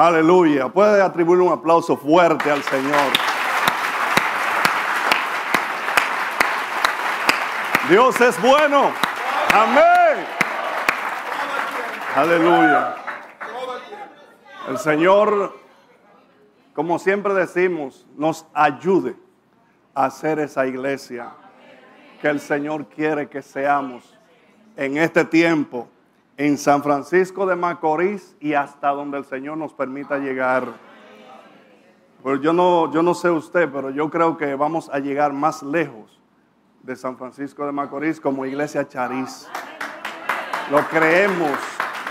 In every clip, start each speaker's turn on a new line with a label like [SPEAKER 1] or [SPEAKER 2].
[SPEAKER 1] Aleluya. Puede atribuir un aplauso fuerte al Señor. Dios es bueno. Amén. Aleluya. El Señor, como siempre decimos, nos ayude a hacer esa iglesia que el Señor quiere que seamos en este tiempo en San Francisco de Macorís y hasta donde el Señor nos permita llegar. Pues yo no, yo no sé usted, pero yo creo que vamos a llegar más lejos de San Francisco de Macorís como iglesia Chariz. Lo creemos,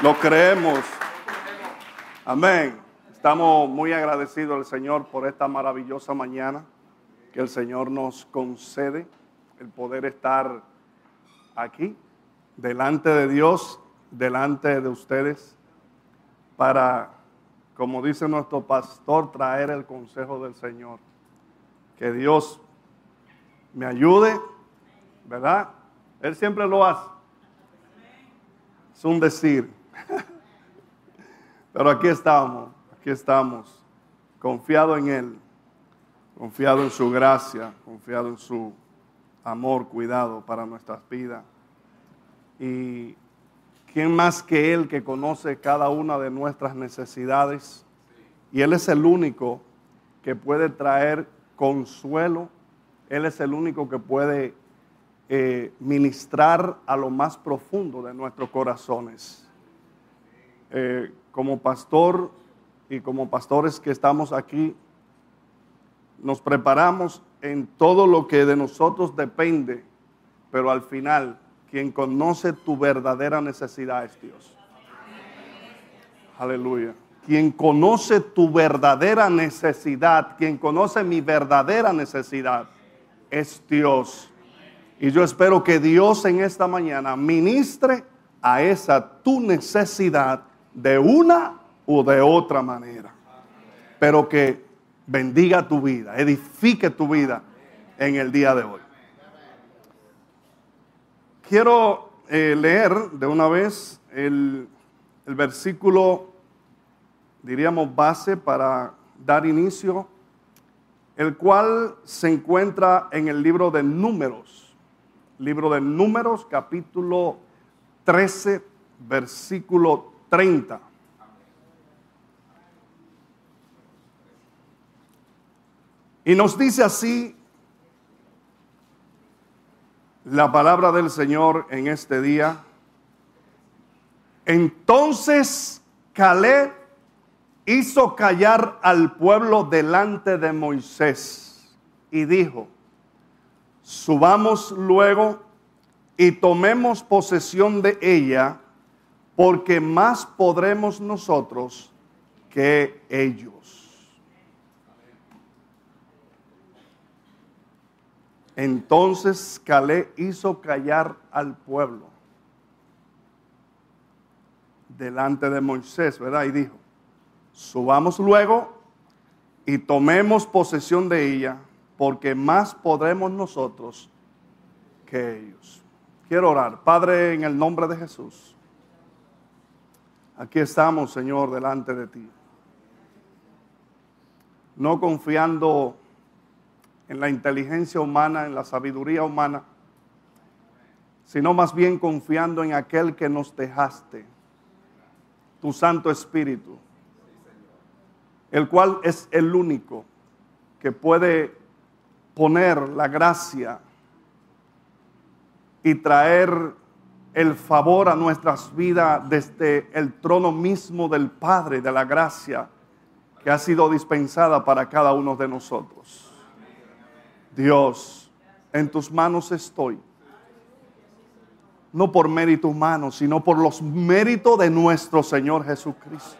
[SPEAKER 1] lo creemos. Amén. Estamos muy agradecidos al Señor por esta maravillosa mañana que el Señor nos concede, el poder estar aquí, delante de Dios delante de ustedes para, como dice nuestro pastor, traer el consejo del Señor. Que Dios me ayude, ¿verdad? Él siempre lo hace. Es un decir. Pero aquí estamos, aquí estamos, confiado en Él, confiado en su gracia, confiado en su amor, cuidado para nuestras vidas. Y ¿Quién más que Él que conoce cada una de nuestras necesidades? Y Él es el único que puede traer consuelo. Él es el único que puede eh, ministrar a lo más profundo de nuestros corazones. Eh, como pastor y como pastores que estamos aquí, nos preparamos en todo lo que de nosotros depende, pero al final quien conoce tu verdadera necesidad es Dios. Aleluya. Quien conoce tu verdadera necesidad, quien conoce mi verdadera necesidad, es Dios. Y yo espero que Dios en esta mañana ministre a esa tu necesidad de una o de otra manera. Pero que bendiga tu vida, edifique tu vida en el día de hoy. Quiero eh, leer de una vez el, el versículo, diríamos, base para dar inicio, el cual se encuentra en el libro de Números, libro de Números, capítulo 13, versículo 30. Y nos dice así la palabra del Señor en este día. Entonces Caleb hizo callar al pueblo delante de Moisés y dijo, subamos luego y tomemos posesión de ella, porque más podremos nosotros que ellos. Entonces Calé hizo callar al pueblo delante de Moisés, ¿verdad? Y dijo, subamos luego y tomemos posesión de ella, porque más podremos nosotros que ellos. Quiero orar. Padre, en el nombre de Jesús, aquí estamos, Señor, delante de ti. No confiando en la inteligencia humana, en la sabiduría humana, sino más bien confiando en aquel que nos dejaste, tu Santo Espíritu, el cual es el único que puede poner la gracia y traer el favor a nuestras vidas desde el trono mismo del Padre de la gracia que ha sido dispensada para cada uno de nosotros. Dios, en tus manos estoy. No por mérito humano, sino por los méritos de nuestro Señor Jesucristo.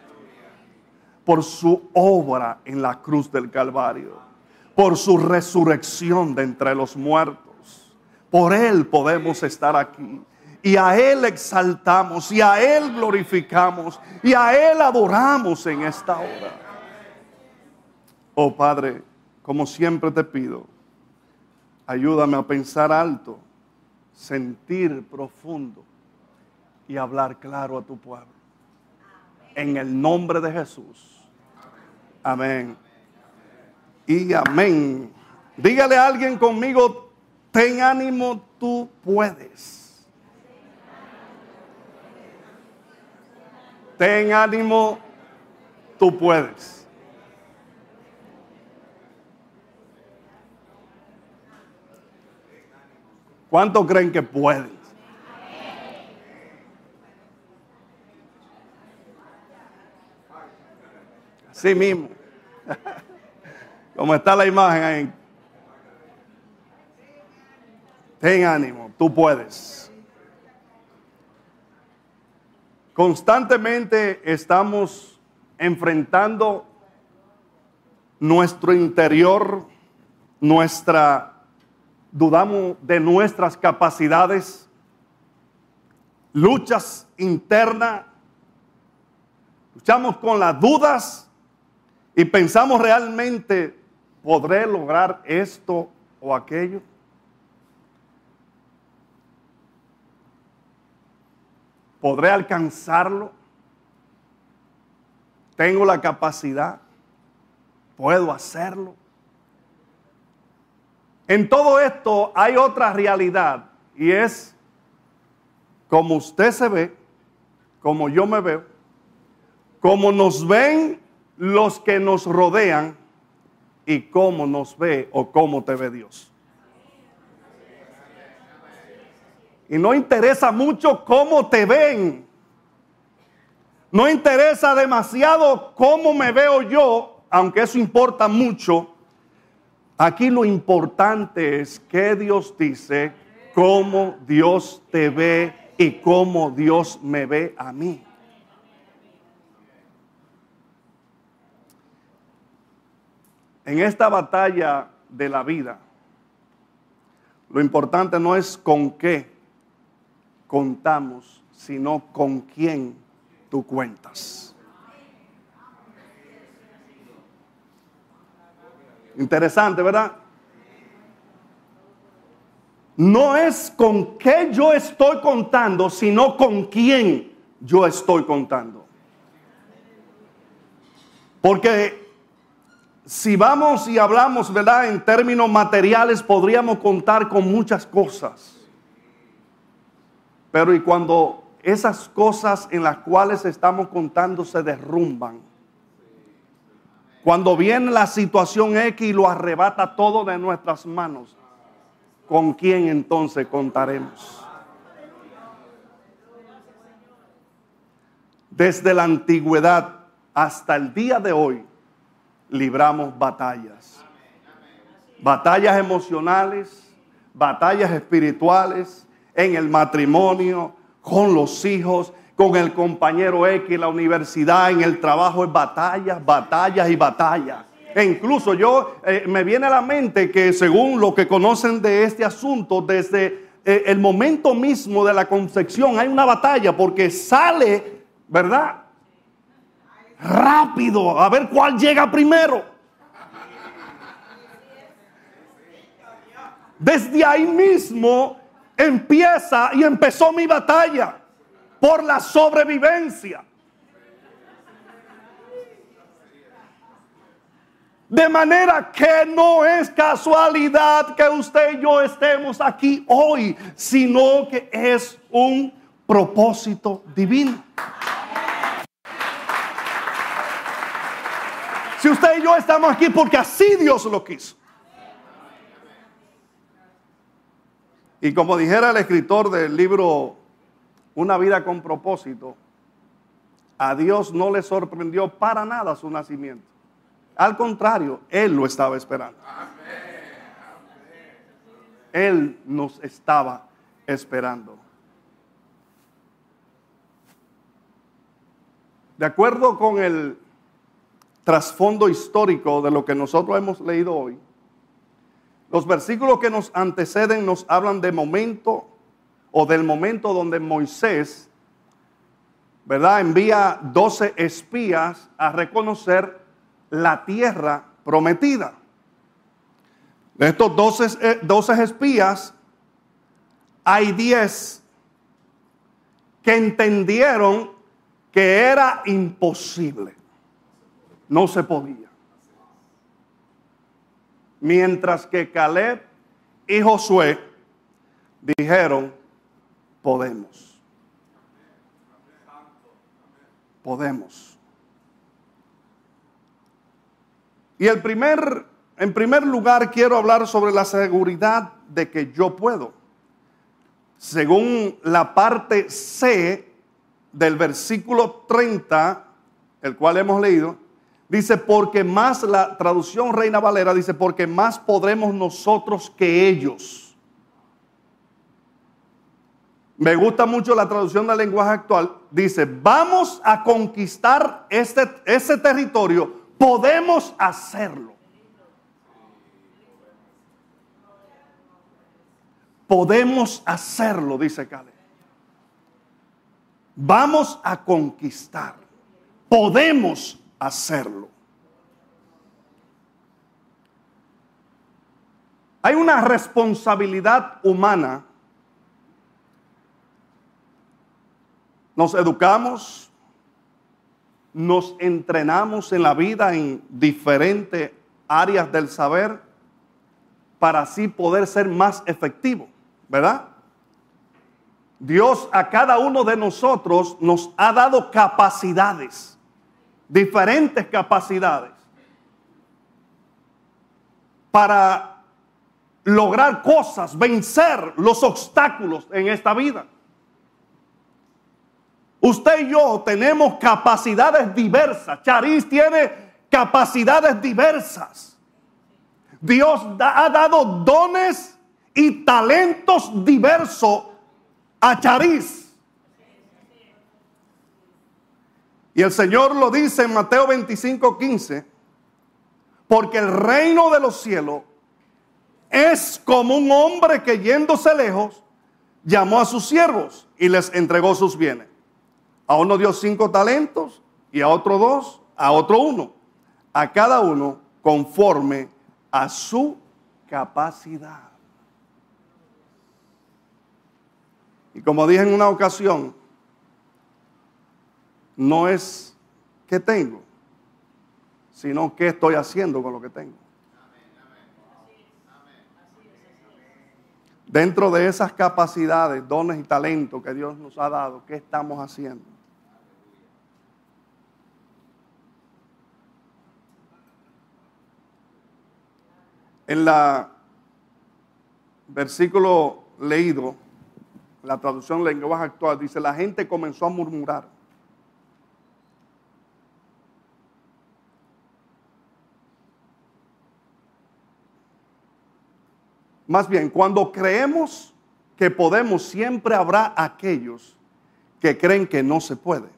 [SPEAKER 1] Por su obra en la cruz del Calvario. Por su resurrección de entre los muertos. Por Él podemos estar aquí. Y a Él exaltamos, y a Él glorificamos, y a Él adoramos en esta hora. Oh Padre, como siempre te pido Ayúdame a pensar alto, sentir profundo y hablar claro a tu pueblo. En el nombre de Jesús. Amén. Y amén. Dígale a alguien conmigo, ten ánimo, tú puedes. Ten ánimo, tú puedes. ¿Cuántos creen que pueden? Sí mismo. Como está la imagen ahí. Ten ánimo, tú puedes. Constantemente estamos enfrentando nuestro interior, nuestra, dudamos de nuestras capacidades, luchas internas, luchamos con las dudas y pensamos realmente, ¿podré lograr esto o aquello? ¿Podré alcanzarlo? ¿Tengo la capacidad? ¿Puedo hacerlo? En todo esto hay otra realidad y es como usted se ve, como yo me veo, como nos ven los que nos rodean y cómo nos ve o cómo te ve Dios. Y no interesa mucho cómo te ven. No interesa demasiado cómo me veo yo, aunque eso importa mucho. Aquí lo importante es que Dios dice, cómo Dios te ve y cómo Dios me ve a mí. En esta batalla de la vida, lo importante no es con qué contamos, sino con quién tú cuentas. Interesante, ¿verdad? No es con qué yo estoy contando, sino con quién yo estoy contando. Porque si vamos y hablamos, ¿verdad? En términos materiales, podríamos contar con muchas cosas. Pero y cuando esas cosas en las cuales estamos contando se derrumban, cuando viene la situación X y lo arrebata todo de nuestras manos, ¿con quién entonces contaremos? Desde la antigüedad hasta el día de hoy, libramos batallas. Batallas emocionales, batallas espirituales, en el matrimonio, con los hijos, con el compañero X, la universidad, en el trabajo, es batallas, batallas y batallas. E incluso yo eh, me viene a la mente que según lo que conocen de este asunto, desde eh, el momento mismo de la concepción hay una batalla porque sale, ¿verdad? Rápido, a ver cuál llega primero. Desde ahí mismo empieza y empezó mi batalla por la sobrevivencia. De manera que no es casualidad que usted y yo estemos aquí hoy, sino que es un propósito divino. Si usted y yo estamos aquí porque así Dios lo quiso. Y como dijera el escritor del libro Una vida con propósito, a Dios no le sorprendió para nada su nacimiento. Al contrario, Él lo estaba esperando. Él nos estaba esperando. De acuerdo con el trasfondo histórico de lo que nosotros hemos leído hoy, los versículos que nos anteceden nos hablan de momento o del momento donde Moisés, ¿verdad? Envía 12 espías a reconocer la tierra prometida. De estos 12, 12 eh, espías, hay 10 que entendieron que era imposible. No se podía. Mientras que Caleb y Josué dijeron, podemos. Podemos. Y el primer, en primer lugar quiero hablar sobre la seguridad de que yo puedo. Según la parte C del versículo 30, el cual hemos leído, dice, porque más, la traducción Reina Valera dice, porque más podremos nosotros que ellos. Me gusta mucho la traducción del lenguaje actual. Dice, vamos a conquistar este, ese territorio, podemos hacerlo. Podemos hacerlo, dice Caleb. Vamos a conquistar. Podemos hacerlo. Hay una responsabilidad humana. Nos educamos, nos entrenamos en la vida en diferentes áreas del saber para así poder ser más efectivos. ¿verdad? Dios a cada uno de nosotros nos ha dado capacidades, diferentes capacidades, para lograr cosas, vencer los obstáculos en esta vida. Usted y yo tenemos capacidades diversas. Charis tiene capacidades diversas. Dios ha dado dones y talentos diversos a Chariz. Y el Señor lo dice en Mateo 25, 15, porque el reino de los cielos es como un hombre que yéndose lejos llamó a sus siervos y les entregó sus bienes. A uno dio cinco talentos y a otro dos, a otro uno, a cada uno conforme a su capacidad. Y como dije en una ocasión, no es qué tengo, sino qué estoy haciendo con lo que tengo. Dentro de esas capacidades, dones y talentos que Dios nos ha dado, ¿qué estamos haciendo? En la versículo leído, la traducción lenguaje actual, dice, la gente comenzó a murmurar. Más bien, cuando creemos que podemos, siempre habrá aquellos que creen que no se puede.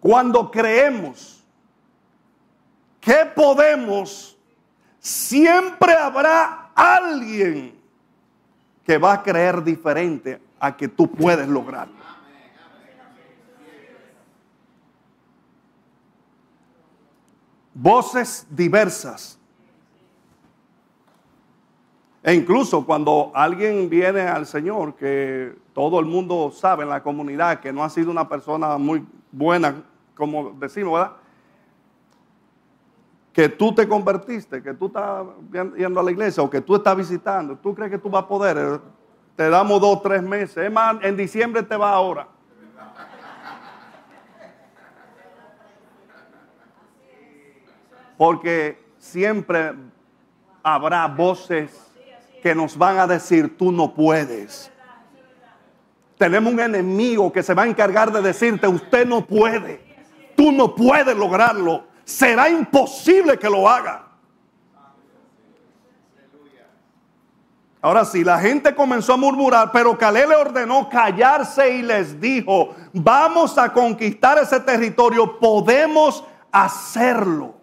[SPEAKER 1] Cuando creemos que podemos, siempre habrá alguien que va a creer diferente a que tú puedes lograrlo. Voces diversas. E incluso cuando alguien viene al Señor, que todo el mundo sabe en la comunidad que no ha sido una persona muy buena, como decimos, ¿verdad? Que tú te convertiste, que tú estás yendo a la iglesia o que tú estás visitando, tú crees que tú vas a poder, te damos dos, tres meses. Es más, en diciembre te va ahora. Porque siempre habrá voces que nos van a decir, tú no puedes. Tenemos un enemigo que se va a encargar de decirte, usted no puede, tú no puedes lograrlo será imposible que lo haga. Ahora sí, la gente comenzó a murmurar, pero Calé le ordenó callarse y les dijo, vamos a conquistar ese territorio, podemos hacerlo.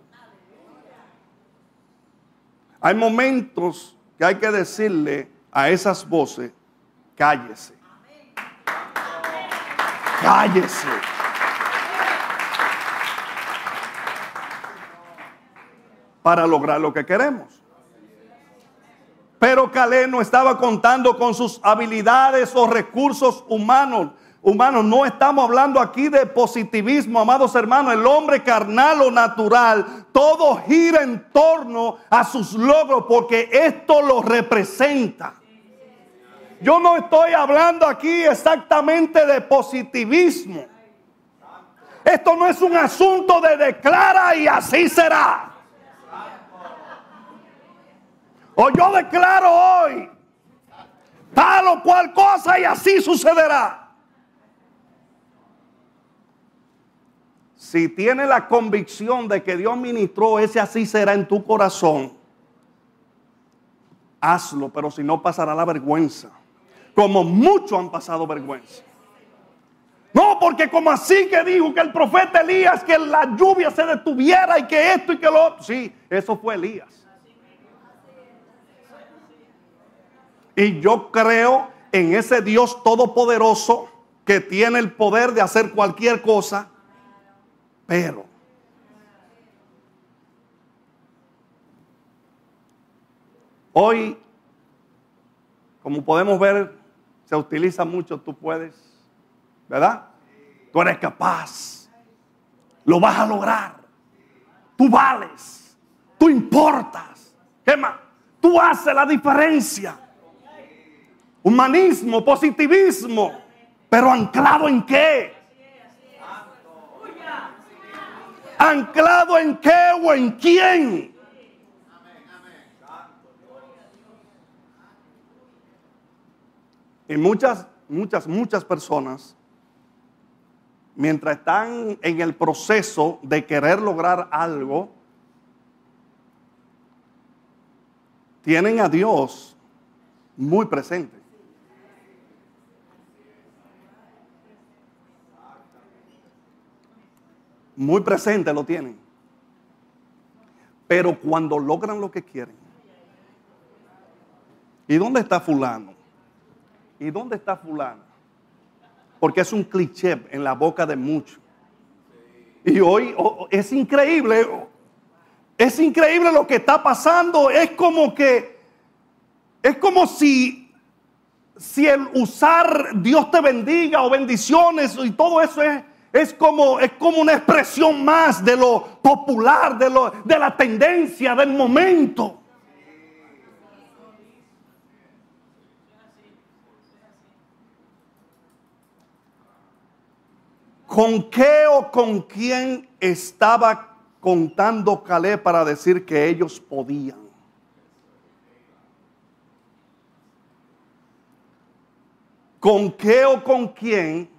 [SPEAKER 1] Hay momentos que hay que decirle a esas voces, cállese. Cállese. Para lograr lo que queremos. Pero Caleb no estaba contando con sus habilidades o recursos humanos. humanos. No estamos hablando aquí de positivismo, amados hermanos. El hombre carnal o natural, todo gira en torno a sus logros porque esto lo representa. Yo no estoy hablando aquí exactamente de positivismo. Esto no es un asunto de declara y así será. O yo declaro hoy tal o cual cosa y así sucederá. Si tienes la convicción de que Dios ministró, ese así será en tu corazón, hazlo, pero si no pasará la vergüenza, como muchos han pasado vergüenza. No, porque como así que dijo que el profeta Elías, que la lluvia se detuviera y que esto y que lo otro. Sí, eso fue Elías. Y yo creo en ese Dios todopoderoso que tiene el poder de hacer cualquier cosa, pero hoy, como podemos ver, se utiliza mucho, tú puedes, ¿verdad? Tú eres capaz, lo vas a lograr, tú vales, tú importas, ¿qué? Tú haces la diferencia humanismo, positivismo, pero anclado en qué? ¿Anclado en qué o en quién? Y muchas, muchas, muchas personas, mientras están en el proceso de querer lograr algo, tienen a Dios muy presente. Muy presente lo tienen. Pero cuando logran lo que quieren. ¿Y dónde está fulano? ¿Y dónde está fulano? Porque es un cliché en la boca de muchos. Y hoy es increíble. Es increíble lo que está pasando. Es como que es como si si el usar Dios te bendiga o bendiciones y todo eso es es como, es como una expresión más de lo popular, de, lo, de la tendencia del momento. ¿Con qué o con quién estaba contando Calé para decir que ellos podían? ¿Con qué o con quién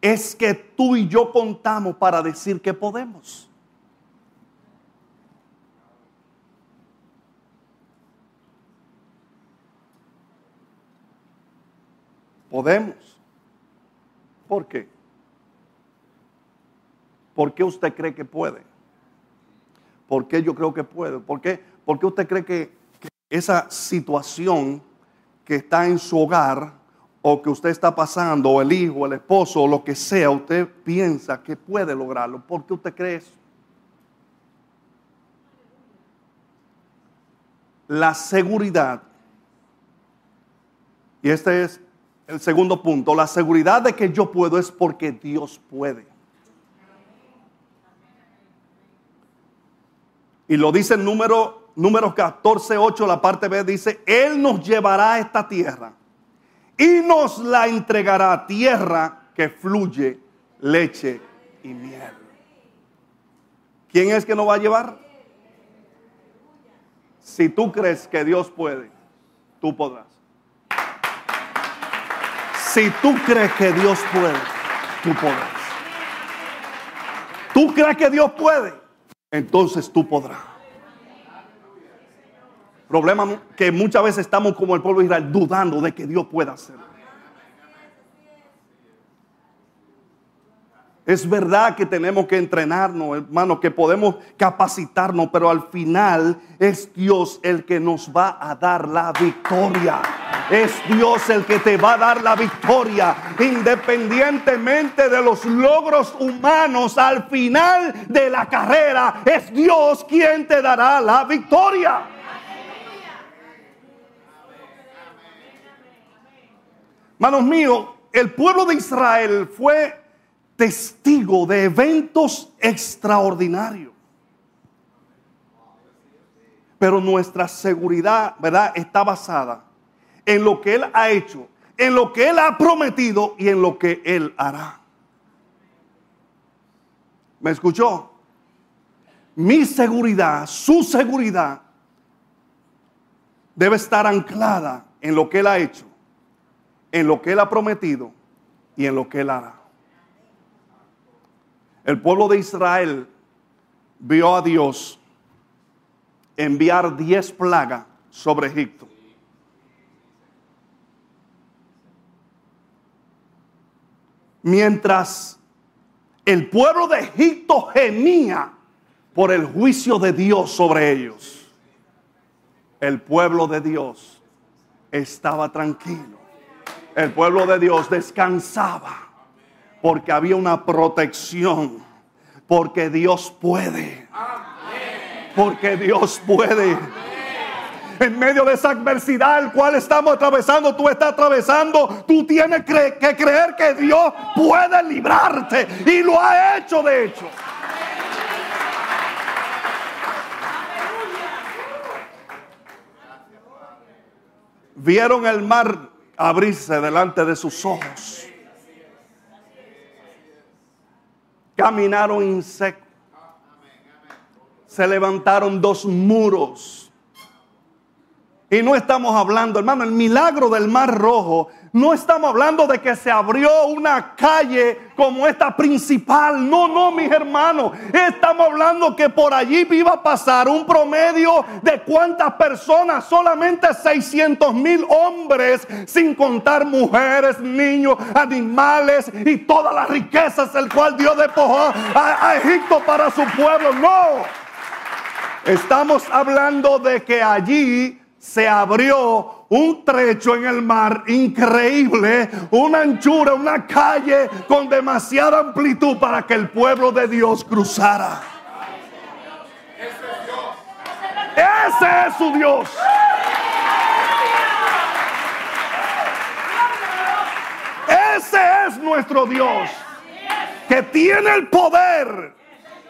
[SPEAKER 1] es que tú y yo contamos para decir que podemos. Podemos. ¿Por qué? ¿Por qué usted cree que puede? ¿Por qué yo creo que puede? ¿Por qué, ¿Por qué usted cree que, que esa situación que está en su hogar o que usted está pasando, o el hijo, el esposo, o lo que sea, usted piensa que puede lograrlo. ¿Por qué usted cree eso? La seguridad, y este es el segundo punto, la seguridad de que yo puedo es porque Dios puede. Y lo dice el número, número 14, 8, la parte B, dice, Él nos llevará a esta tierra y nos la entregará tierra que fluye leche y miel. ¿Quién es que nos va a llevar? Si tú crees que Dios puede, tú podrás. Si tú crees que Dios puede, tú podrás. ¿Tú crees que Dios puede? Entonces tú podrás. Problema que muchas veces estamos como el pueblo de Israel dudando de que Dios pueda hacerlo. Es verdad que tenemos que entrenarnos, hermano, que podemos capacitarnos, pero al final es Dios el que nos va a dar la victoria. Es Dios el que te va a dar la victoria, independientemente de los logros humanos. Al final de la carrera es Dios quien te dará la victoria. Manos míos, el pueblo de Israel fue testigo de eventos extraordinarios. Pero nuestra seguridad, ¿verdad?, está basada en lo que Él ha hecho, en lo que Él ha prometido y en lo que Él hará. ¿Me escuchó? Mi seguridad, su seguridad, debe estar anclada en lo que Él ha hecho, en lo que Él ha prometido y en lo que Él hará. El pueblo de Israel vio a Dios enviar diez plagas sobre Egipto. Mientras el pueblo de Egipto gemía por el juicio de Dios sobre ellos, el pueblo de Dios estaba tranquilo. El pueblo de Dios descansaba porque había una protección, porque Dios puede, porque Dios puede. En medio de esa adversidad el cual estamos atravesando, tú estás atravesando, tú tienes que creer que Dios puede librarte y lo ha hecho de hecho. Vieron el mar abrirse delante de sus ojos. Caminaron en seco. Se levantaron dos muros. Y no estamos hablando, hermano, el milagro del mar rojo no estamos hablando de que se abrió una calle como esta principal. No, no, mis hermanos. Estamos hablando que por allí iba a pasar un promedio de cuántas personas. Solamente 600 mil hombres, sin contar mujeres, niños, animales y todas las riquezas el cual Dios despojó a, a Egipto para su pueblo. No. Estamos hablando de que allí se abrió un trecho en el mar increíble, una anchura, una calle con demasiada amplitud para que el pueblo de Dios cruzara. Ese es su Dios. Ese es nuestro Dios, que tiene el poder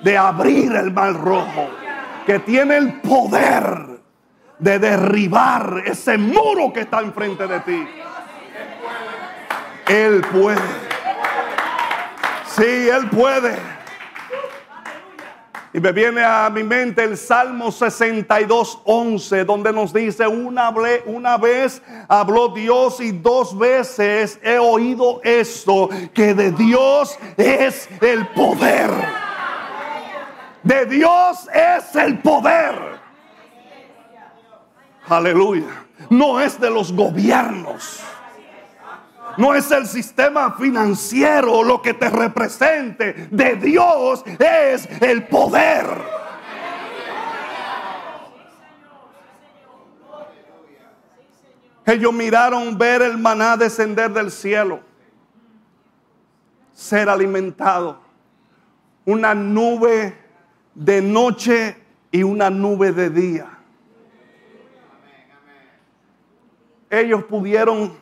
[SPEAKER 1] de abrir el mar rojo, que tiene el poder de derribar ese muro que está enfrente de ti. Él puede. Sí, Él puede. Y me viene a mi mente el Salmo 62, 11, donde nos dice, una, una vez habló Dios y dos veces he oído esto, que de Dios es el poder. De Dios es el poder. Aleluya. No es de los gobiernos. No es el sistema financiero lo que te represente. De Dios es el poder. Ellos miraron ver el maná descender del cielo, ser alimentado, una nube de noche y una nube de día. Ellos pudieron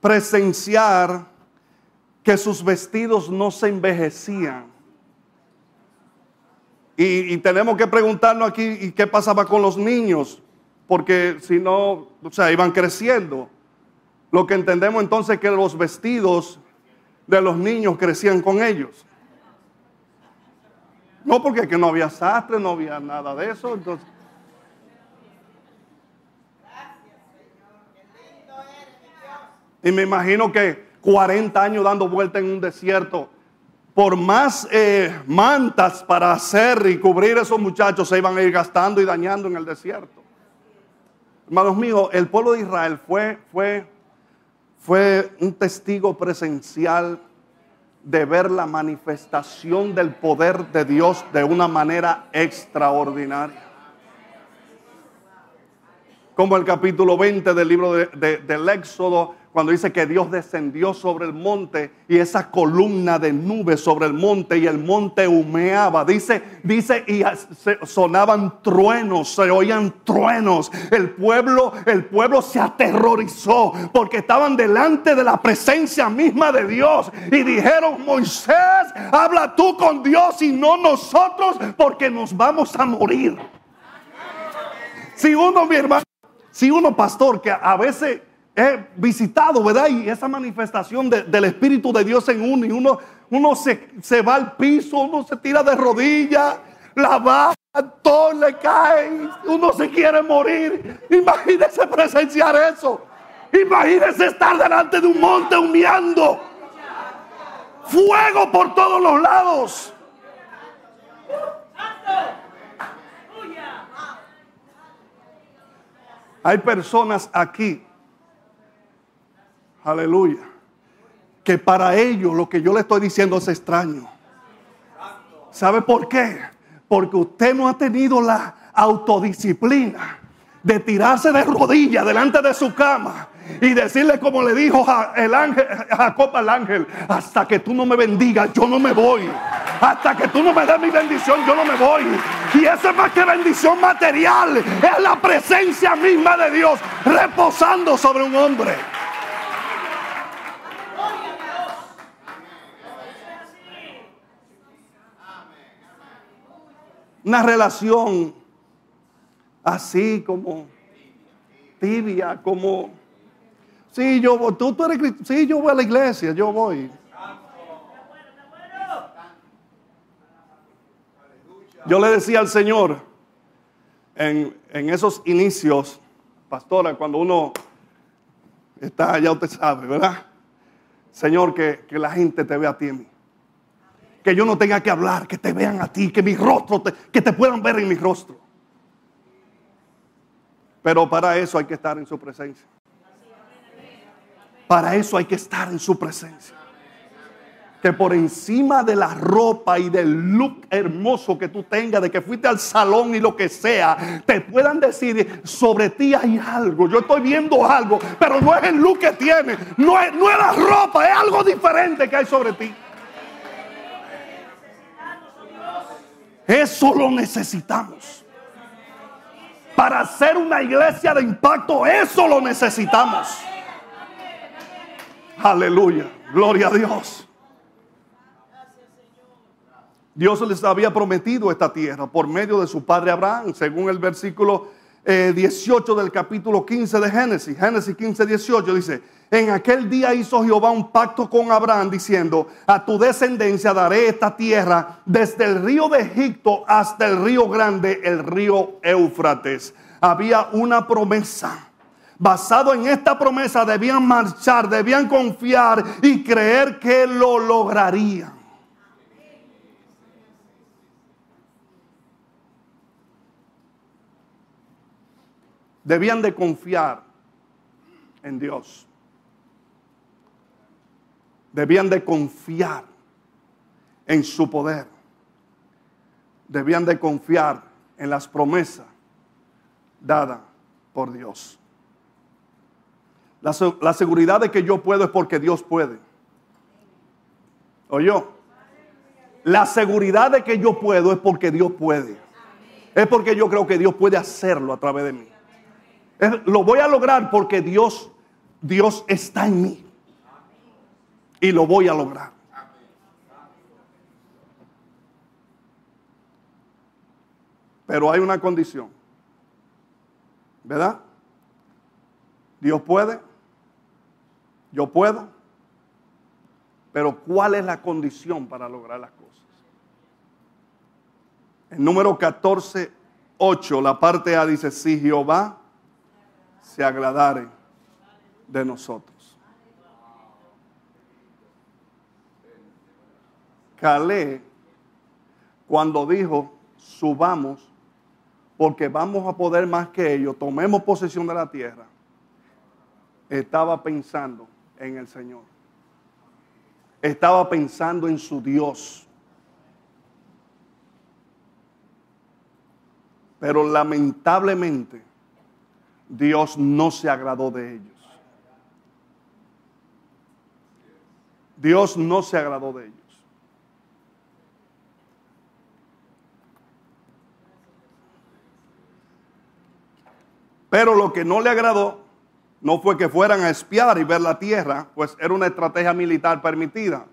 [SPEAKER 1] presenciar que sus vestidos no se envejecían. Y, tenemos que preguntarnos aquí, ¿y qué pasaba con los niños? Porque si no, o sea, iban creciendo. Lo que entendemos entonces es que los vestidos de los niños crecían con ellos. No porque que no había sastre, no había nada de eso. Entonces, Y me imagino que 40 años dando vuelta en un desierto, por más eh, mantas para hacer y cubrir esos muchachos, se iban a ir gastando y dañando en el desierto. Hermanos míos, el pueblo de Israel fue, fue, fue un testigo presencial de ver la manifestación del poder de Dios de una manera extraordinaria. Como el capítulo 20 del libro del Éxodo cuando dice que Dios descendió sobre el monte y esa columna de nubes sobre el monte y el monte humeaba. Dice, dice y sonaban truenos, se oían truenos. El pueblo, el pueblo se aterrorizó porque estaban delante de la presencia misma de Dios y dijeron, Moisés, habla tú con Dios y no nosotros porque nos vamos a morir. Si uno, mi hermano, si uno pastor que a veces he visitado, ¿verdad? Y esa manifestación del Espíritu de Dios en uno, y uno, uno se, se va al piso, uno se tira de rodillas, la baja, todo le cae, uno se quiere morir. Imagínese presenciar eso. Imagínese estar delante de un monte humeando. Fuego por todos los lados. Hay personas aquí Aleluya. Que para ellos lo que yo le estoy diciendo es extraño. ¿Sabe por qué? Porque usted no ha tenido la autodisciplina de tirarse de rodillas delante de su cama y decirle como le dijo el ángel, Jacob al ángel, hasta que tú no me bendigas, yo no me voy. Hasta que tú no me des mi bendición, yo no me voy. Y eso es más que bendición material, es la presencia misma de Dios reposando sobre un hombre. Una relación así como tibia, como, sí, yo, tú, tú eres, sí, yo voy a la iglesia, yo voy. Yo le decía al Señor en, en esos inicios, pastora, cuando uno está, ya usted sabe, ¿verdad? Señor, que, que la gente te vea a ti que yo no tenga que hablar, que te vean a ti, que mi rostro, que te puedan ver en mi rostro. Pero para eso hay que estar en su presencia. Para eso hay que estar en su presencia. Que por encima de la ropa y del look hermoso que tú tengas, de que fuiste al salón y lo que sea, te puedan decir, sobre ti hay algo. Yo estoy viendo algo, pero no es el look que tiene, no es, no es la ropa, es algo diferente que hay sobre ti. Eso lo necesitamos. Para hacer una iglesia de impacto, eso lo necesitamos. Aleluya. Gloria a Dios. Dios les había prometido esta tierra por medio de su padre Abraham, según el versículo 18 eh, del capítulo 15 de Génesis. Génesis 15, 18 dice, en aquel día hizo Jehová un pacto con Abraham diciendo, a tu descendencia daré esta tierra desde el río de Egipto hasta el río grande, el río Éufrates. Había una promesa. Basado en esta promesa debían marchar, debían confiar y creer que lo lograrían. Debían de confiar en Dios debían de confiar en su poder. Debían de confiar en las promesas dadas por Dios. La, la, seguridad de que yo puedo es porque Dios puede. ¿O yo? La seguridad de que yo puedo es porque Dios puede. Es porque yo creo que Dios puede hacerlo a través de mí. lo voy a lograr porque Dios, Dios está en mí y lo voy a lograr. Pero hay una condición. ¿Verdad? Dios puede. Yo puedo. Pero ¿cuál es la condición para lograr las cosas? En número 14, 8, la parte A dice, si Jehová se agradare de nosotros. Calé, cuando dijo, subamos, porque vamos a poder más que ellos, tomemos posesión de la tierra, estaba pensando en el Señor. Estaba pensando en su Dios. Pero lamentablemente Dios no se agradó de ellos. Dios no se agradó de ellos. Pero lo que no le agradó no fue que fueran a espiar y ver la tierra, pues era una estrategia militar permitida.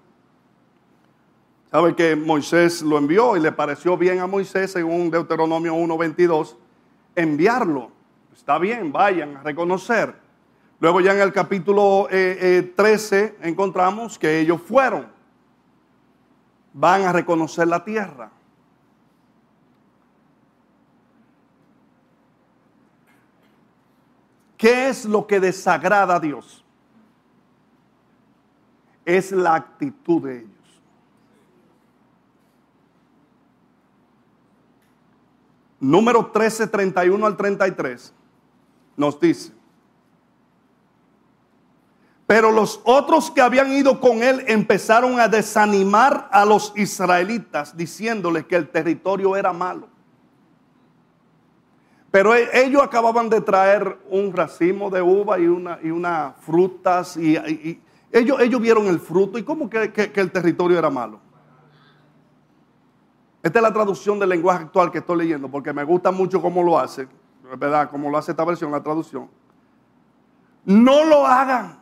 [SPEAKER 1] Sabe que Moisés lo envió y le pareció bien a Moisés, según Deuteronomio 1.22, enviarlo. Está bien, vayan a reconocer. Luego ya en el capítulo 13 eh, eh, encontramos que ellos fueron. Van a reconocer la tierra. ¿Qué es lo que desagrada a Dios? Es la actitud de ellos. Número 13, 31 al 33 nos dice. Pero los otros que habían ido con él empezaron a desanimar a los israelitas diciéndoles que el territorio era malo. Pero e, ellos acababan de traer un racimo de uva y una, y una frutas y, ellos, ellos, vieron el fruto y cómo que, que, el territorio era malo. Esta es la traducción del lenguaje actual que estoy leyendo porque me gusta mucho cómo lo hace, ¿verdad? Como lo hace esta versión, la traducción. No lo hagan,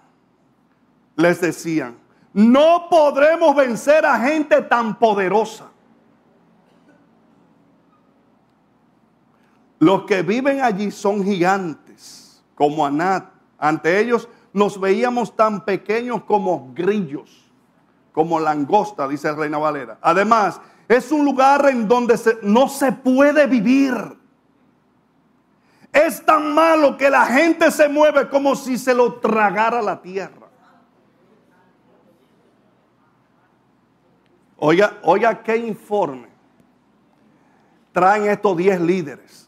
[SPEAKER 1] les decían. No podremos vencer a gente tan poderosa. Los que viven allí son gigantes, como Anat. Ante ellos nos veíamos tan pequeños como grillos, como langosta, dice Reina Valera. Además, es un lugar en donde no se puede vivir. Es tan malo que la gente se mueve como si se lo tragara la tierra. Oiga, oiga qué informe traen estos 10 líderes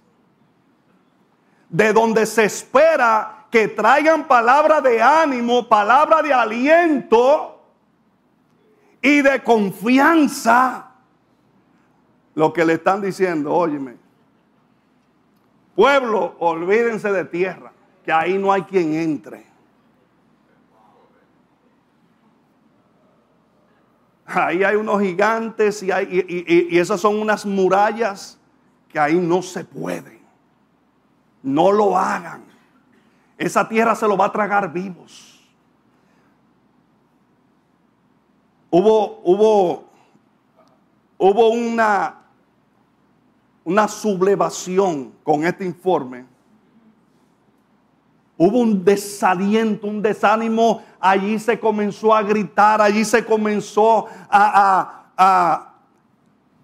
[SPEAKER 1] de donde se espera que traigan palabra de ánimo, palabra de aliento y de confianza. Lo que le están diciendo, óyeme, pueblo, olvídense de tierra, que ahí no hay quien entre. Ahí hay unos gigantes y, hay, y esas son unas murallas que ahí no se puede. No lo hagan. Esa tierra se lo va a tragar vivos. Hubo, hubo, hubo una, una sublevación con este informe. Hubo un desaliento, un desánimo. Allí se comenzó a gritar, allí se comenzó a, a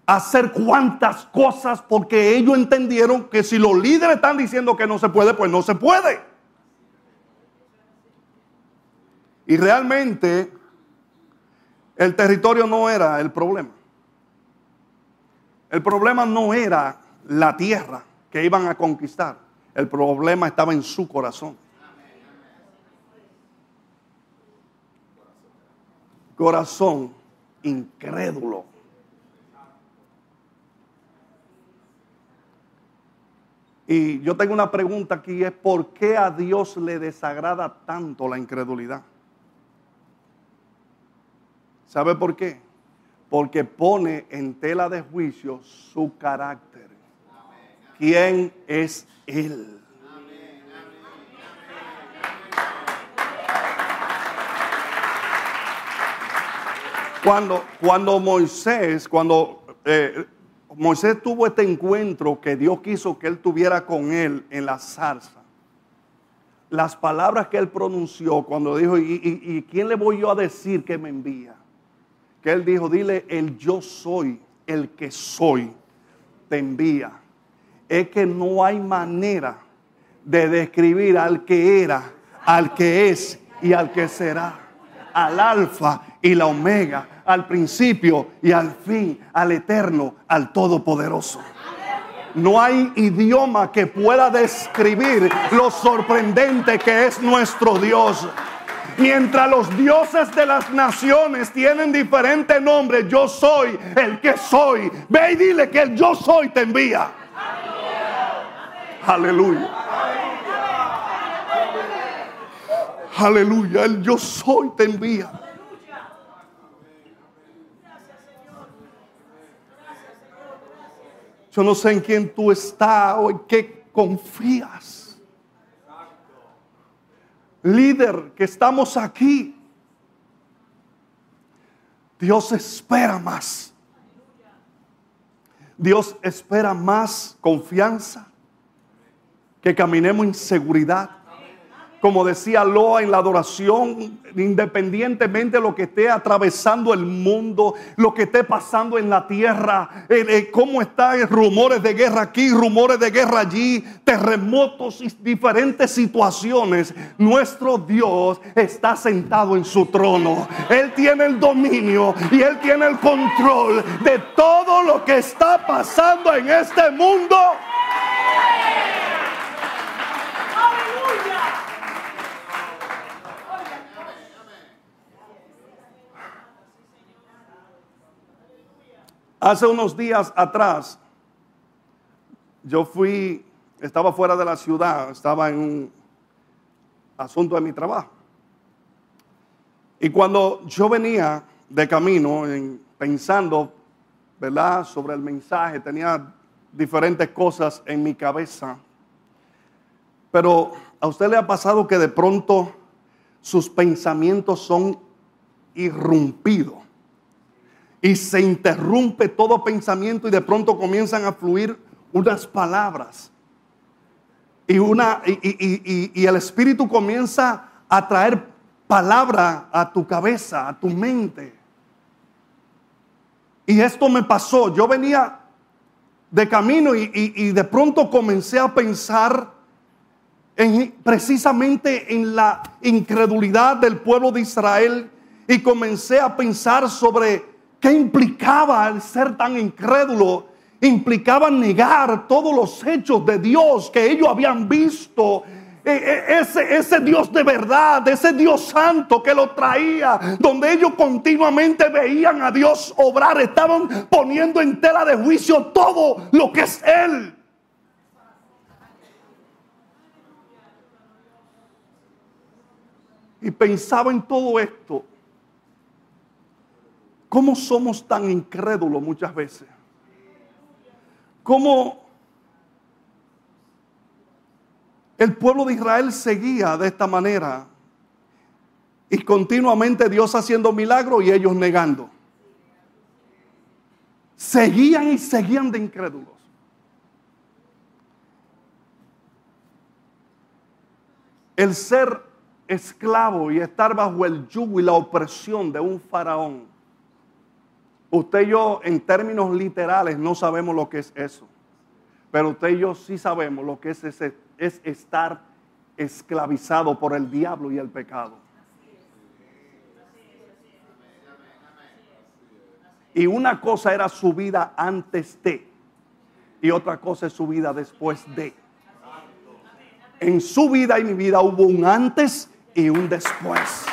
[SPEAKER 1] hacer cuantas cosas porque ellos entendieron que si los líderes están diciendo que no se puede, pues no se puede. Y realmente el territorio no era el problema. El problema no era la tierra que iban a conquistar. El problema estaba en su corazón. Corazón incrédulo. Y yo tengo una pregunta aquí, es ¿por qué a Dios le desagrada tanto la incredulidad? ¿Sabe por qué? Porque pone en tela de juicio su carácter. ¿Quién es Él? Cuando, cuando Moisés, cuando eh, Moisés tuvo este encuentro que Dios quiso que él tuviera con él en la zarza. Las palabras que él pronunció cuando dijo, ¿y, quién le voy yo a decir que me envía? Que él dijo, dile, el yo soy, el que soy, te envía. Es que no hay manera de describir al que era, al que es y al que será, al alfa y la omega, al principio y al fin, al eterno, al todopoderoso. No hay idioma que pueda describir lo sorprendente que es nuestro Dios. Mientras los dioses de las naciones tienen diferentes nombres, yo soy el que soy. Ve y dile que el yo soy te envía. Aleluya. Aleluya. El yo soy te envía. Yo no sé en quién tú estás o en qué confías. Líder, que estamos aquí. Dios espera más. Dios espera más confianza, que caminemos en seguridad, como decía Loa en la adoración, independientemente de lo que esté atravesando el mundo, lo que esté pasando en la tierra, eh, eh, cómo están rumores de guerra aquí, rumores de guerra allí, terremotos y diferentes situaciones, nuestro Dios está sentado en su trono. Él tiene el dominio y Él tiene el control de todo lo que está pasando en este mundo. Hace unos días atrás, yo fui, estaba fuera de la ciudad, estaba en un asunto de mi trabajo. Y cuando yo venía de camino, pensando, ¿verdad?, sobre el mensaje, tenía diferentes cosas en mi cabeza. Pero a usted le ha pasado que de pronto sus pensamientos son irrumpidos y se interrumpe todo pensamiento y de pronto comienzan a fluir unas palabras. Y, una, y, el Espíritu comienza a traer palabra a tu cabeza, a tu mente. Y esto me pasó. Yo venía de camino y, de pronto comencé a pensar en, precisamente en la incredulidad del pueblo de Israel y comencé a pensar sobre ¿Qué implicaba el ser tan incrédulo? Implicaba negar todos los hechos de Dios que ellos habían visto. E, e, ese, ese Dios de verdad, ese Dios santo que lo traía, donde ellos continuamente veían a Dios obrar, estaban poniendo en tela de juicio todo lo que es Él. Y pensaba en todo esto ¿Cómo somos tan incrédulos muchas veces? ¿Cómo el pueblo de Israel seguía de esta manera? Y continuamente Dios haciendo milagros y ellos negando. Seguían y seguían de incrédulos. El ser esclavo y estar bajo el yugo y la opresión de un faraón Usted y yo, en términos literales, no sabemos lo que es eso. Pero usted y yo sí sabemos lo que es, ese, es estar esclavizado por el diablo y el pecado. Y una cosa era su vida antes de, y otra cosa es su vida después de. En su vida y mi vida hubo un antes y un después.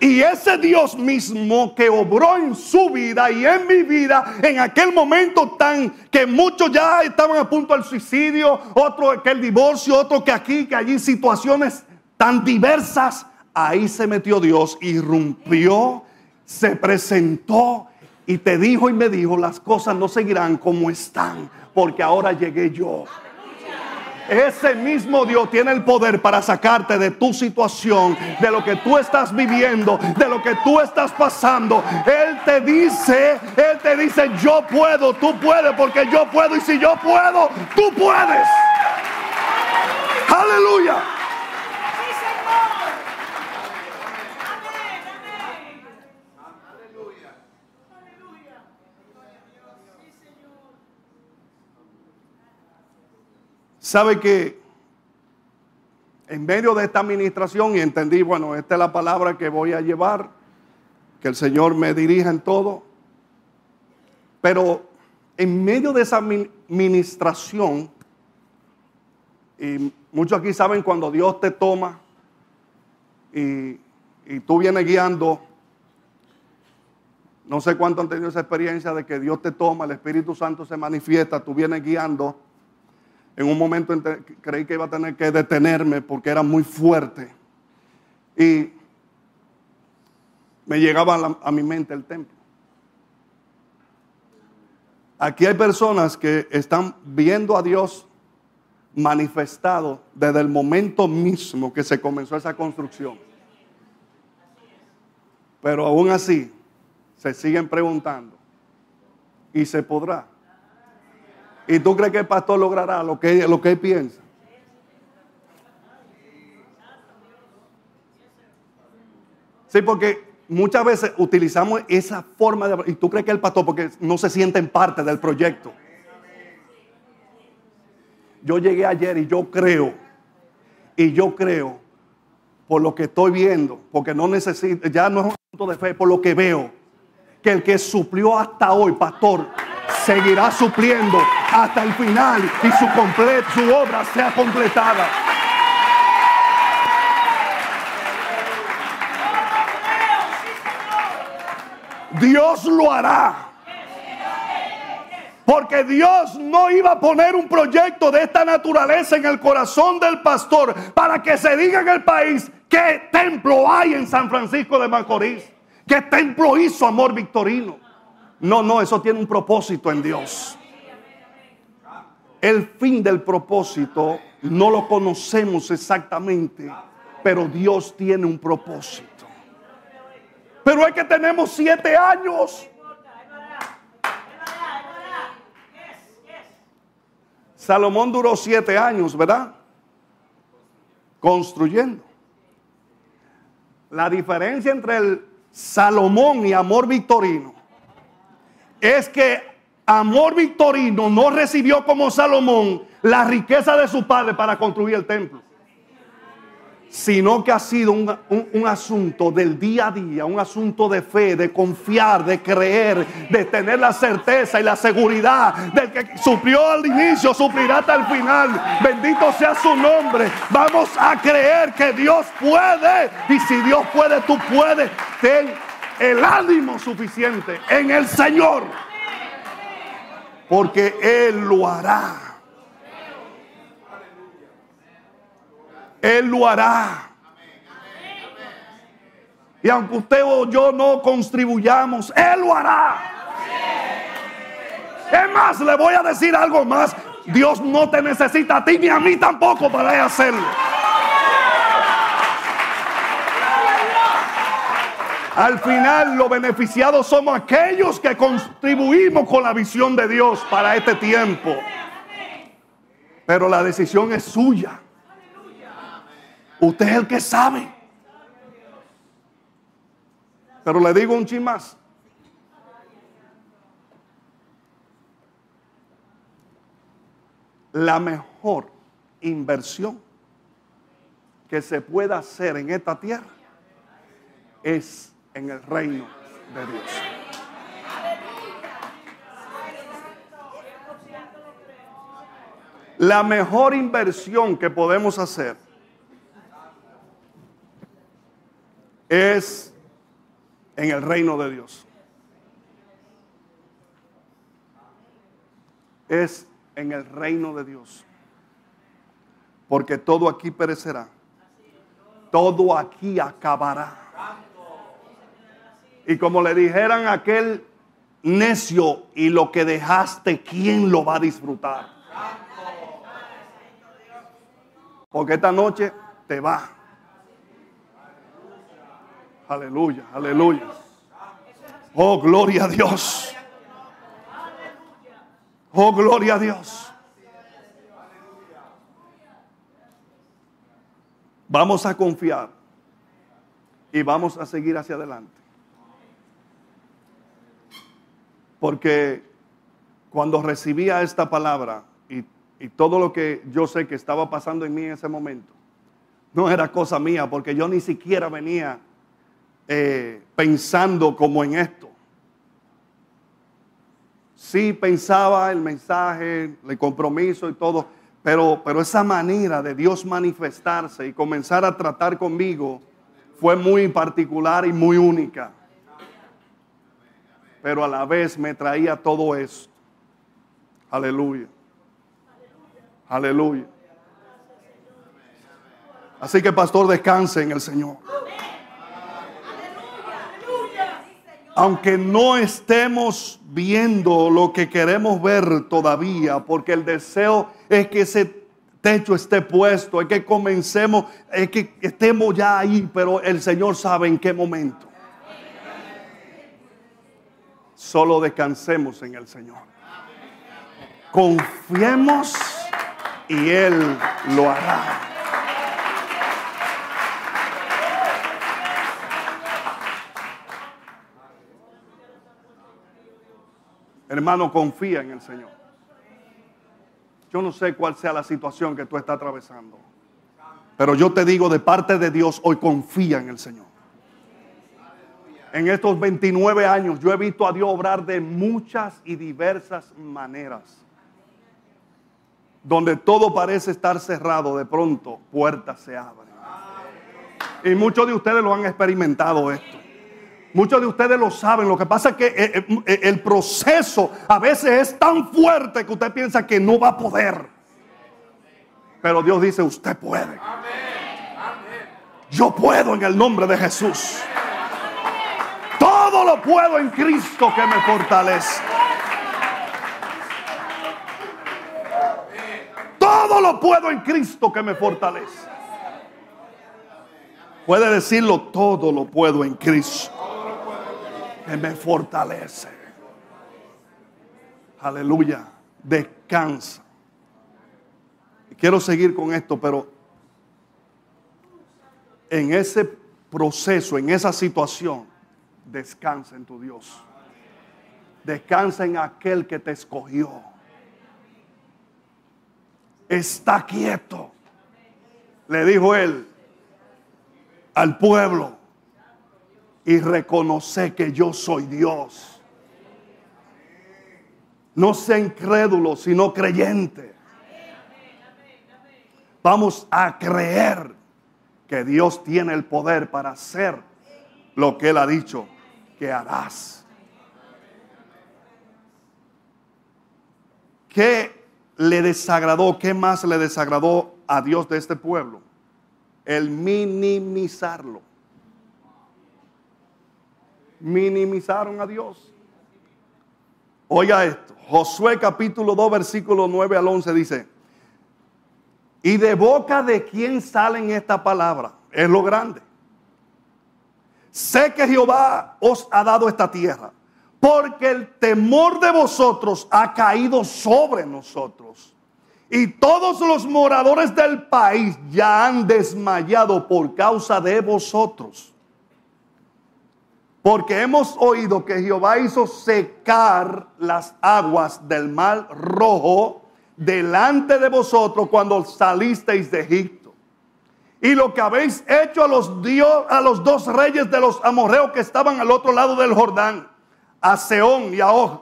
[SPEAKER 1] Y ese Dios mismo que obró en su vida y en mi vida en aquel momento tan que muchos ya estaban a punto del suicidio, otro que el divorcio, otro que aquí, que allí, situaciones tan diversas. Ahí se metió Dios, irrumpió, se presentó y te dijo y me dijo, las cosas no seguirán como están, porque ahora llegué yo. Ese mismo Dios tiene el poder para sacarte de tu situación, de lo que tú estás viviendo, de lo que tú estás pasando. Él te dice, Él te dice, yo puedo, tú puedes, porque yo puedo. Y si yo puedo, tú puedes. Aleluya. Sabe que en medio de esta administración, y entendí, bueno, esta es la palabra que voy a llevar, que el Señor me dirija en todo, pero en medio de esa administración, y muchos aquí saben cuando Dios te toma y, y tú vienes guiando, no sé cuánto han tenido esa experiencia de que Dios te toma, el Espíritu Santo se manifiesta, tú vienes guiando en un momento creí que iba a tener que detenerme porque era muy fuerte. Y me llegaba a, mi mente el templo. Aquí hay personas que están viendo a Dios manifestado desde el momento mismo que se comenzó esa construcción. Pero aún así se siguen preguntando, ¿y se podrá? ¿Y tú crees que el pastor logrará lo que, lo que él piensa? Sí, porque muchas veces utilizamos esa forma de... Y tú crees que el pastor, porque no se sienten parte del proyecto. Yo llegué ayer y yo creo, y yo creo, por lo que estoy viendo, porque no necesito, ya no es un asunto de fe, por lo que veo, que el que suplió hasta hoy, pastor, seguirá supliendo hasta el final y su, obra sea completada. Dios lo hará. Porque Dios no iba a poner un proyecto de esta naturaleza en el corazón del pastor para que se diga en el país qué templo hay en San Francisco de Macorís. ¿Qué templo hizo amor victorino? No, no, eso tiene un propósito en Dios. El fin del propósito no lo conocemos exactamente, pero Dios tiene un propósito. Pero es que tenemos siete años. Salomón duró siete años, ¿verdad? Construyendo. La diferencia entre el Salomón y Amor Victorino es que Amor Victorino no recibió como Salomón la riqueza de su padre para construir el templo sino que ha sido un, asunto del día a día, un asunto de fe, de confiar, de creer, de tener la certeza y la seguridad del que suplió al inicio, suplirá hasta el final. Bendito sea su nombre. Vamos a creer que Dios puede. Y si Dios puede, tú puedes. Ten el ánimo suficiente en el Señor. Porque Él lo hará. Él lo hará. Y aunque usted o yo no contribuyamos, Él lo hará. Es más, le voy a decir algo más. Dios no te necesita a ti ni a mí tampoco para hacerlo. Al final los beneficiados somos aquellos que contribuimos con la visión de Dios para este tiempo. Pero la decisión es suya. Usted es el que sabe. Pero le digo un chin más. La mejor inversión que se pueda hacer en esta tierra es en el reino de Dios. La mejor inversión que podemos hacer es en el reino de Dios. Es en el reino de Dios. Porque todo aquí perecerá. Todo aquí acabará. Y como le dijeran a aquel necio, y lo que dejaste, ¿quién lo va a disfrutar? Porque esta noche te va. Aleluya, aleluya. Oh, gloria a Dios. Oh, gloria a Dios. Vamos a confiar y vamos a seguir hacia adelante. Porque cuando recibía esta palabra y, y, todo lo que yo sé que estaba pasando en mí en ese momento, no era cosa mía, porque yo ni siquiera venía eh, pensando como en esto. Sí pensaba el mensaje, el compromiso y todo, pero, pero esa manera de Dios manifestarse y comenzar a tratar conmigo fue muy particular y muy única. Pero a la vez me traía todo esto. Aleluya. Aleluya. Así que pastor, descanse en el Señor. aunque no estemos viendo lo que queremos ver todavía, porque el deseo es que ese techo esté puesto, es que comencemos, es que estemos ya ahí, pero el Señor sabe en qué momento. Solo descansemos en el Señor. Confiemos y Él lo hará. Hermano, confía en el Señor. Yo no sé cuál sea la situación que tú estás atravesando. Pero yo te digo de parte de Dios, hoy confía en el Señor. En estos 29 años yo he visto a Dios obrar de muchas y diversas maneras. Donde todo parece estar cerrado, de pronto puertas se abren. Y muchos de ustedes lo han experimentado esto. Muchos de ustedes lo saben. Lo que pasa es que eh, eh, el proceso a veces es tan fuerte que usted piensa que no va a poder. Pero Dios dice, usted puede. Yo puedo en el nombre de Jesús. Puedo en Cristo que me fortalece. Todo lo puedo en Cristo que me fortalece. Puede decirlo, todo lo puedo en Cristo que me fortalece. Aleluya. Descansa. quiero seguir con esto, pero en ese proceso, en esa situación, descansa en tu Dios. Descansa en aquel que te escogió. Está quieto. Le dijo él al pueblo y reconoce que yo soy Dios. No sea incrédulo, sino creyente. Vamos a creer que Dios tiene el poder para hacer lo que Él ha dicho que harás. ¿Qué le desagradó? ¿Qué más le desagradó a Dios de este pueblo? El minimizarlo minimizaron a Dios. Oiga esto, Josué capítulo 2 versículo 9 al 11 dice, y de boca de quién salen esta palabra, es lo grande. Sé que Jehová os ha dado esta tierra, porque el temor de vosotros ha caído sobre nosotros. Y todos los moradores del país ya han desmayado por causa de vosotros. Porque hemos oído que Jehová hizo secar las aguas del mar rojo delante de vosotros cuando salisteis de Egipto. Y lo que habéis hecho a los, dios, a los dos reyes de los amorreos que estaban al otro lado del Jordán, a Seón y a Og,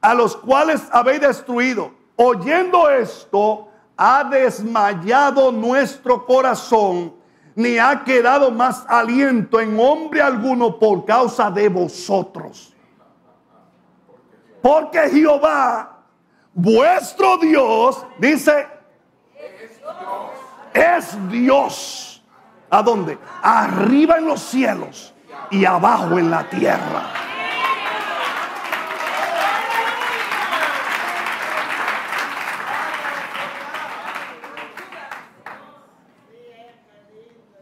[SPEAKER 1] a los cuales habéis destruido. Oyendo esto, ha desmayado nuestro corazón ni ha quedado más aliento en hombre alguno por causa de vosotros. Porque Jehová, vuestro Dios, dice, es Dios. ¿A dónde? Arriba en los cielos y abajo en la tierra.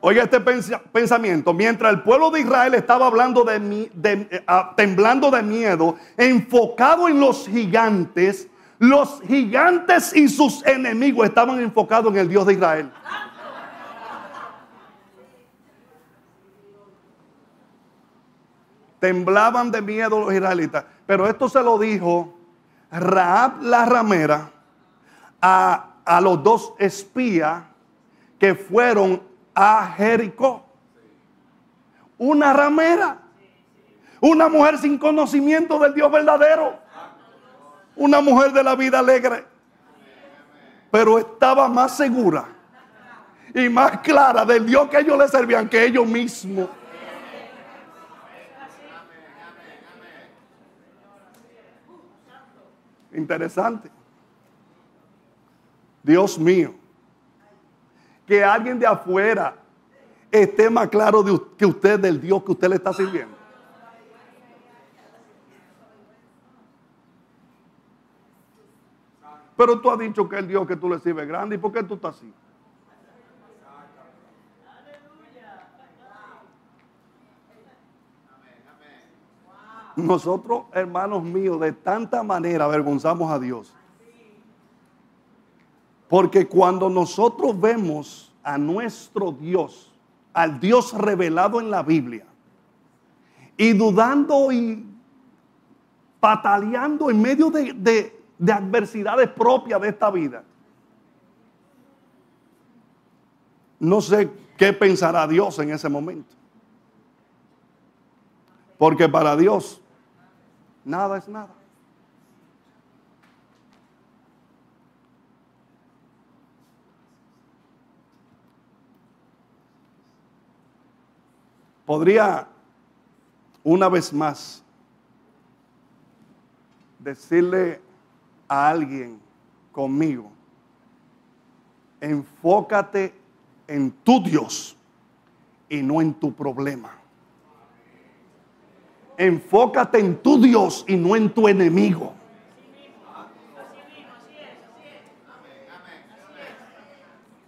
[SPEAKER 1] Oiga este pensamiento, mientras el pueblo de Israel estaba hablando de, eh, ah, temblando de miedo, enfocado en los gigantes, los gigantes y sus enemigos estaban enfocados en el Dios de Israel. Temblaban de miedo los israelitas. Pero esto se lo dijo Raab la ramera a, a los dos espías que fueron a Jericó. Una ramera. Una mujer sin conocimiento del Dios verdadero. Una mujer de la vida alegre. Pero estaba más segura y más clara del Dios que ellos le servían que ellos mismos. Interesante. Dios mío que alguien de afuera esté más claro que usted del Dios que usted le está sirviendo. Pero tú has dicho que el Dios que tú le sirves es grande. ¿Y por qué tú estás así? Nosotros, hermanos míos, de tanta manera avergonzamos a Dios. Porque cuando nosotros vemos a nuestro Dios, al Dios revelado en la Biblia, y dudando y pataleando en medio de, adversidades propias de esta vida, no sé qué pensará Dios en ese momento. Porque para Dios nada es nada. Podría una vez más decirle a alguien conmigo, enfócate en tu Dios y no en tu problema. Enfócate en tu Dios y no en tu enemigo.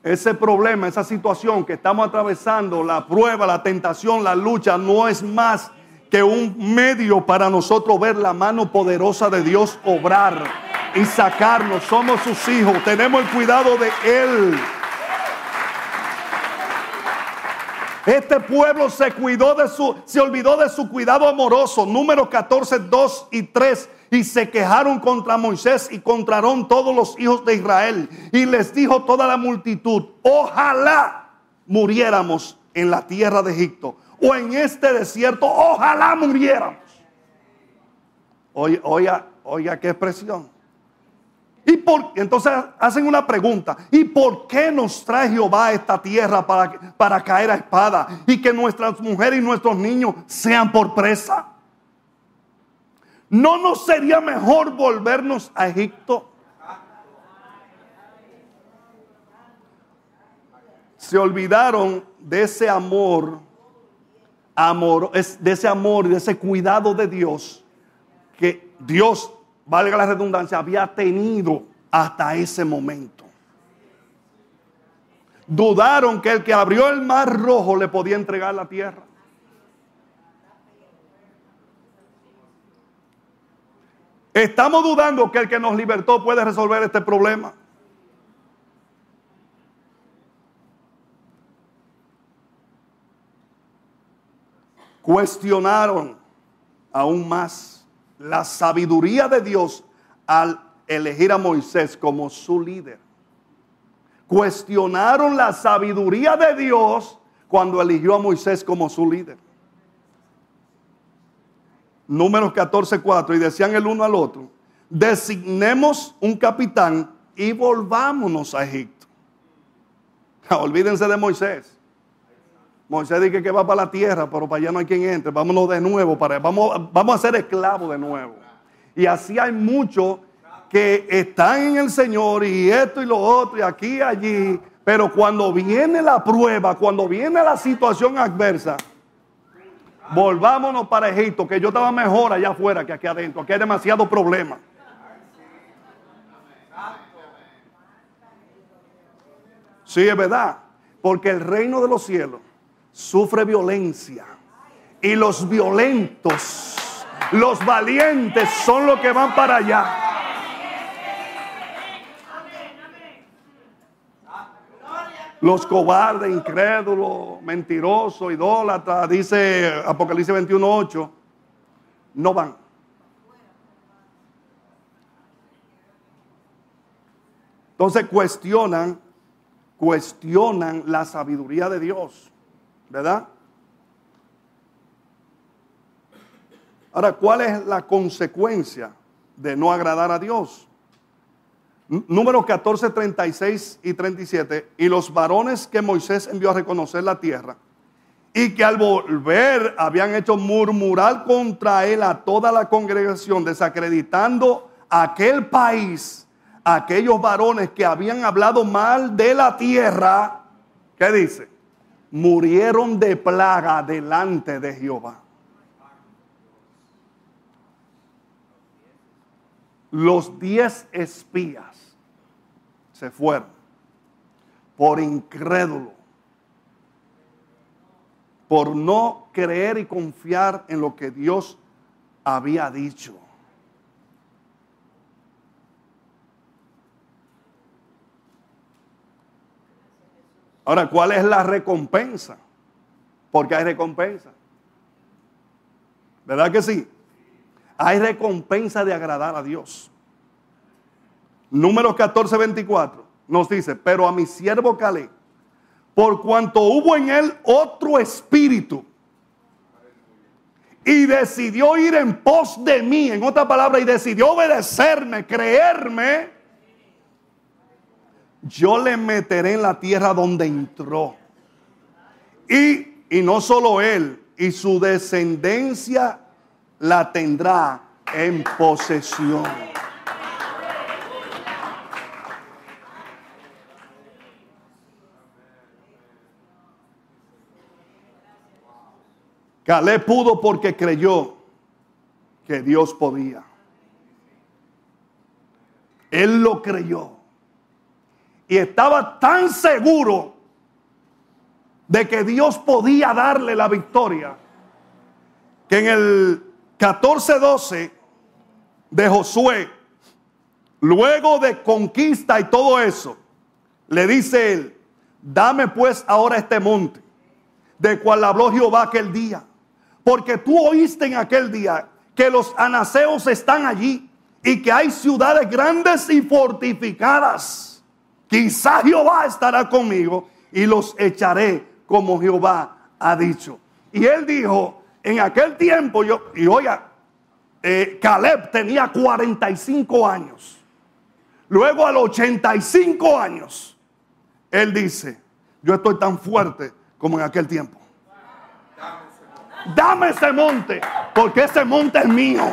[SPEAKER 1] Ese problema, esa situación que estamos atravesando, la prueba, la tentación, la lucha, no es más que un medio para nosotros ver la mano poderosa de Dios obrar y sacarnos. Somos sus hijos, tenemos el cuidado de Él. Este pueblo se olvidó de su cuidado amoroso. Número 14, 2 y 3. Y se quejaron contra Moisés y contra todos los hijos de Israel. Y les dijo toda la multitud, ojalá muriéramos en la tierra de Egipto o en este desierto, ojalá muriéramos. Oiga, oiga, oiga qué expresión. Y por, entonces hacen una pregunta. ¿Y por qué nos trae Jehová a esta tierra para, para caer a espada y que nuestras mujeres y nuestros niños sean por presa? ¿No nos sería mejor volvernos a Egipto? Se olvidaron de ese amor amor, de ese amor y de ese cuidado de Dios que Dios, valga la redundancia, había tenido hasta ese momento. Dudaron que el que abrió el mar rojo le podía entregar la tierra. Estamos dudando que el que nos libertó puede resolver este problema. cuestionaron aún más la sabiduría de Dios al elegir a Moisés como su líder. Cuestionaron la sabiduría de Dios cuando eligió a Moisés como su líder. Números 14, 4. Y decían el uno al otro: designemos un capitán y volvámonos a Egipto. Olvídense de Moisés. Moisés dice que va para la tierra, pero para allá no hay quien entre. Vámonos de nuevo, vamos a ser esclavos de nuevo. Y así hay muchos que están en el Señor y esto y lo otro y aquí y allí. Pero cuando viene la prueba, cuando viene la situación adversa, volvámonos para Egipto, que yo estaba mejor allá afuera que aquí adentro. Aquí hay demasiado problema. Sí, es verdad. Porque el reino de los cielos sufre violencia. Y los violentos, los valientes son los que van para allá. Los cobardes, incrédulos, mentirosos, idólatras, dice Apocalipsis 21.8, no van. Entonces cuestionan, cuestionan la sabiduría de Dios. ¿Verdad? Ahora, ¿cuál es la consecuencia de no agradar a Dios? Números 14, 36 y 37. Y los varones que Moisés envió a reconocer la tierra y que al volver habían hecho murmurar contra él a toda la congregación, desacreditando aquel país, aquellos varones que habían hablado mal de la tierra. ¿Qué dice? Murieron de plaga delante de Jehová. Los diez espías se fueron por incrédulo, por no creer y confiar en lo que Dios había dicho. Ahora, ¿cuál es la recompensa? Porque hay recompensa. ¿Verdad que sí? Hay recompensa de agradar a Dios. Número 14, 24 nos dice, pero a mi siervo Calé, por cuanto hubo en él otro espíritu, y decidió ir en pos de mí, en otra palabra, y decidió obedecerme, creerme, yo le meteré en la tierra donde entró. Y, y no solo él, y su descendencia la tendrá en posesión. Caleb pudo porque creyó que Dios podía. Él lo creyó. Y estaba tan seguro de que Dios podía darle la victoria que en el 14:12 de Josué, luego de conquista y todo eso, le dice él, dame pues ahora este monte, de cual habló Jehová aquel día porque tú oíste en aquel día que los anaseos están allí y que hay ciudades grandes y fortificadas. Quizá Jehová estará conmigo y los echaré como Jehová ha dicho. Y él dijo, en aquel tiempo yo, y oiga, eh, Caleb tenía 45 años. Luego a los 85 años, él dice, yo estoy tan fuerte como en aquel tiempo dame ese monte, porque ese monte es mío.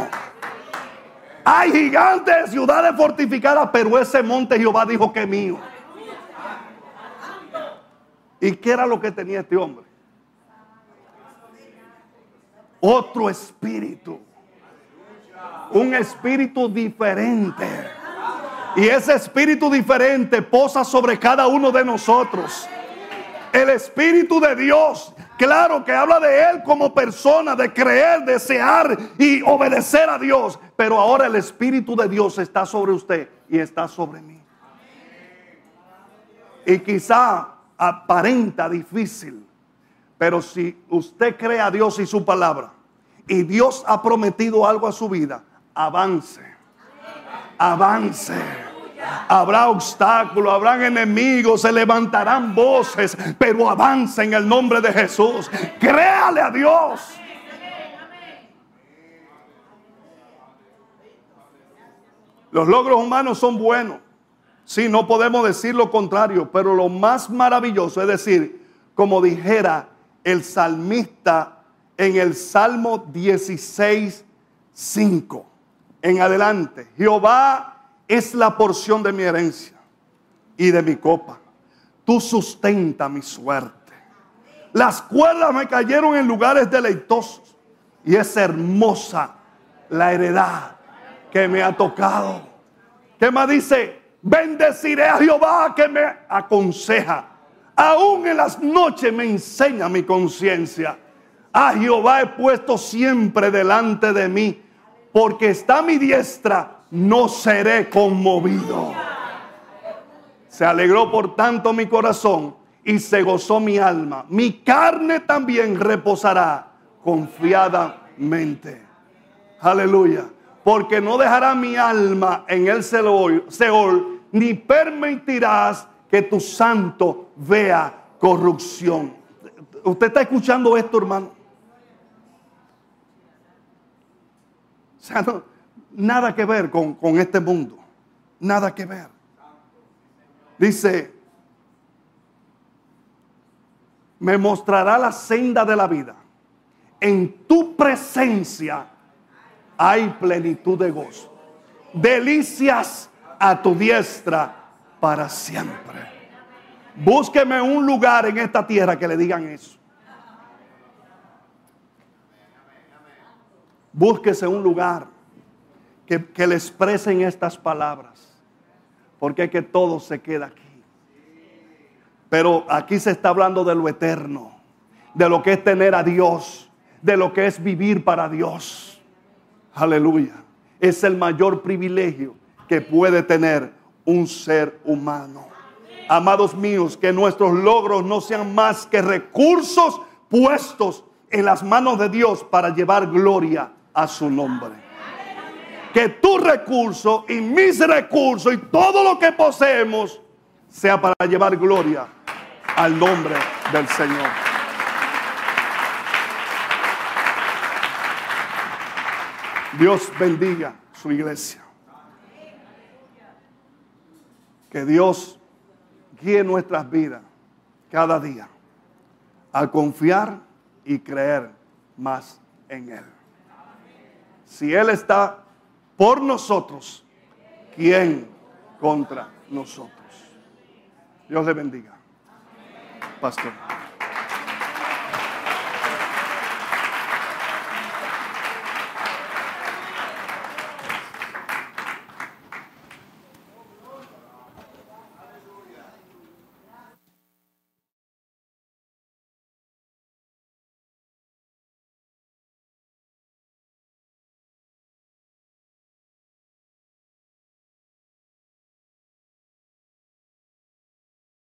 [SPEAKER 1] Hay gigantes, ciudades fortificadas, pero ese monte Jehová dijo que es mío. ¿Y qué era lo que tenía este hombre? Otro espíritu. Un espíritu diferente. Y ese espíritu diferente posa sobre cada uno de nosotros. El Espíritu de Dios Claro que habla de Él como persona, de creer, desear y obedecer a Dios. Pero ahora el Espíritu de Dios está sobre usted y está sobre mí. Y quizá aparenta difícil, pero si usted cree a Dios y su palabra, y Dios ha prometido algo a su vida, avance, avance. Habrá obstáculos, habrán enemigos, se levantarán voces, pero avanza en el nombre de Jesús. Créale a Dios. Los logros humanos son buenos. Sí, no podemos decir lo contrario, pero lo más maravilloso es decir, como dijera el salmista en el Salmo 16, 5 en adelante. Jehová es la porción de mi herencia y de mi copa. Tú sustenta mi suerte. Las cuerdas me cayeron en lugares deleitosos y es hermosa la heredad que me ha tocado. ¿Qué más dice? Bendeciré a Jehová que me aconseja. Aún en las noches me enseña mi conciencia. A Jehová he puesto siempre delante de mí, porque está mi diestra no seré conmovido. Se alegró por tanto mi corazón y se gozó mi alma. Mi carne también reposará confiadamente. Aleluya. Porque no dejará mi alma en el Seol, ni permitirás que tu santo vea corrupción. ¿Usted está escuchando esto, hermano? O sea, no, nada que ver con, este mundo. Nada que ver. Dice, me mostrará la senda de la vida. En tu presencia hay plenitud de gozo. Delicias a tu diestra para siempre. Búsqueme un lugar en esta tierra que le digan eso. Búsquese un lugar que, le expresen estas palabras. porque es que todo se queda aquí. Pero aquí se está hablando de lo eterno, de lo que es tener a Dios, de lo que es vivir para Dios. Aleluya. Es el mayor privilegio que puede tener un ser humano. Amados míos, que nuestros logros no sean más que recursos puestos en las manos de Dios para llevar gloria a su nombre. Que tu recurso y mis recursos y todo lo que poseemos sea para llevar gloria al nombre del Señor. Dios bendiga su iglesia. Que Dios guíe nuestras vidas cada día a confiar y creer más en Él. Si Él está por nosotros, ¿quién contra nosotros? Dios le bendiga. Pastor.